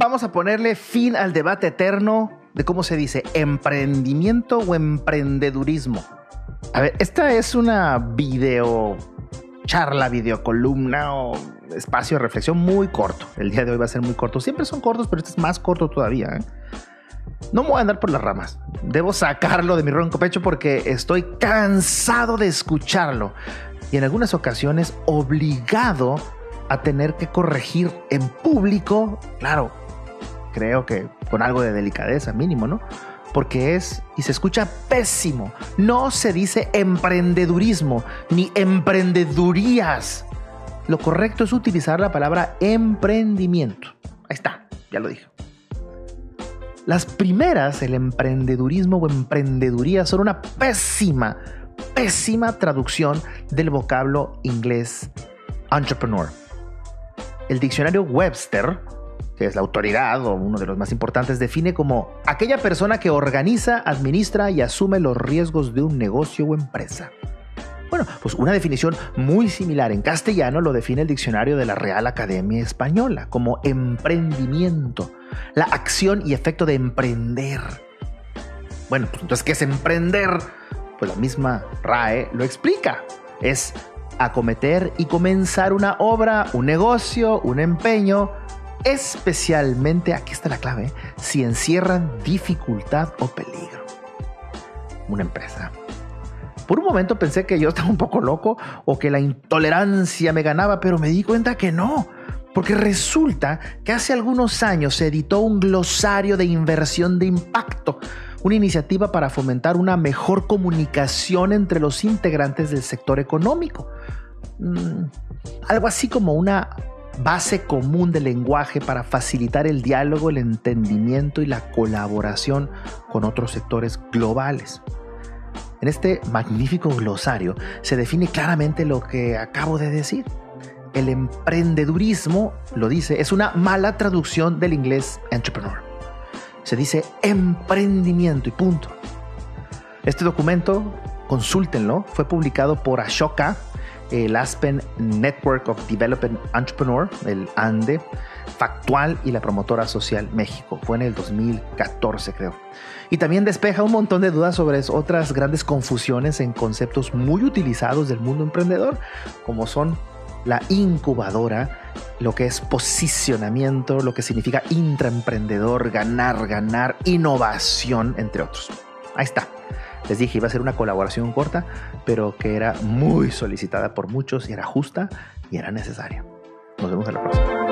vamos a ponerle fin al debate eterno de cómo se dice, emprendimiento o emprendedurismo. A ver, esta es una video charla, videocolumna o espacio de reflexión muy corto. El día de hoy va a ser muy corto. Siempre son cortos, pero este es más corto todavía. ¿eh? No me voy a andar por las ramas. Debo sacarlo de mi ronco pecho porque estoy cansado de escucharlo y en algunas ocasiones obligado a tener que corregir en público, claro, creo que con algo de delicadeza mínimo, ¿no? Porque es y se escucha pésimo. No se dice emprendedurismo ni emprendedurías. Lo correcto es utilizar la palabra emprendimiento. Ahí está, ya lo dije. Las primeras, el emprendedurismo o emprendeduría, son una pésima, pésima traducción del vocablo inglés entrepreneur. El diccionario Webster que es la autoridad o uno de los más importantes, define como aquella persona que organiza, administra y asume los riesgos de un negocio o empresa. Bueno, pues una definición muy similar en castellano lo define el diccionario de la Real Academia Española como emprendimiento, la acción y efecto de emprender. Bueno, pues entonces, ¿qué es emprender? Pues la misma RAE lo explica. Es acometer y comenzar una obra, un negocio, un empeño, especialmente, aquí está la clave, si encierran dificultad o peligro. Una empresa. Por un momento pensé que yo estaba un poco loco o que la intolerancia me ganaba, pero me di cuenta que no. Porque resulta que hace algunos años se editó un glosario de inversión de impacto, una iniciativa para fomentar una mejor comunicación entre los integrantes del sector económico. Mm, algo así como una base común de lenguaje para facilitar el diálogo, el entendimiento y la colaboración con otros sectores globales. En este magnífico glosario se define claramente lo que acabo de decir. El emprendedurismo, lo dice, es una mala traducción del inglés entrepreneur. Se dice emprendimiento y punto. Este documento, consúltenlo, fue publicado por Ashoka el Aspen Network of Development Entrepreneur, el ANDE, Factual y la promotora social México. Fue en el 2014, creo. Y también despeja un montón de dudas sobre otras grandes confusiones en conceptos muy utilizados del mundo emprendedor, como son la incubadora, lo que es posicionamiento, lo que significa intraemprendedor, ganar, ganar, innovación, entre otros. Ahí está. Les dije, iba a ser una colaboración corta, pero que era muy solicitada por muchos y era justa y era necesaria. Nos vemos en la próxima.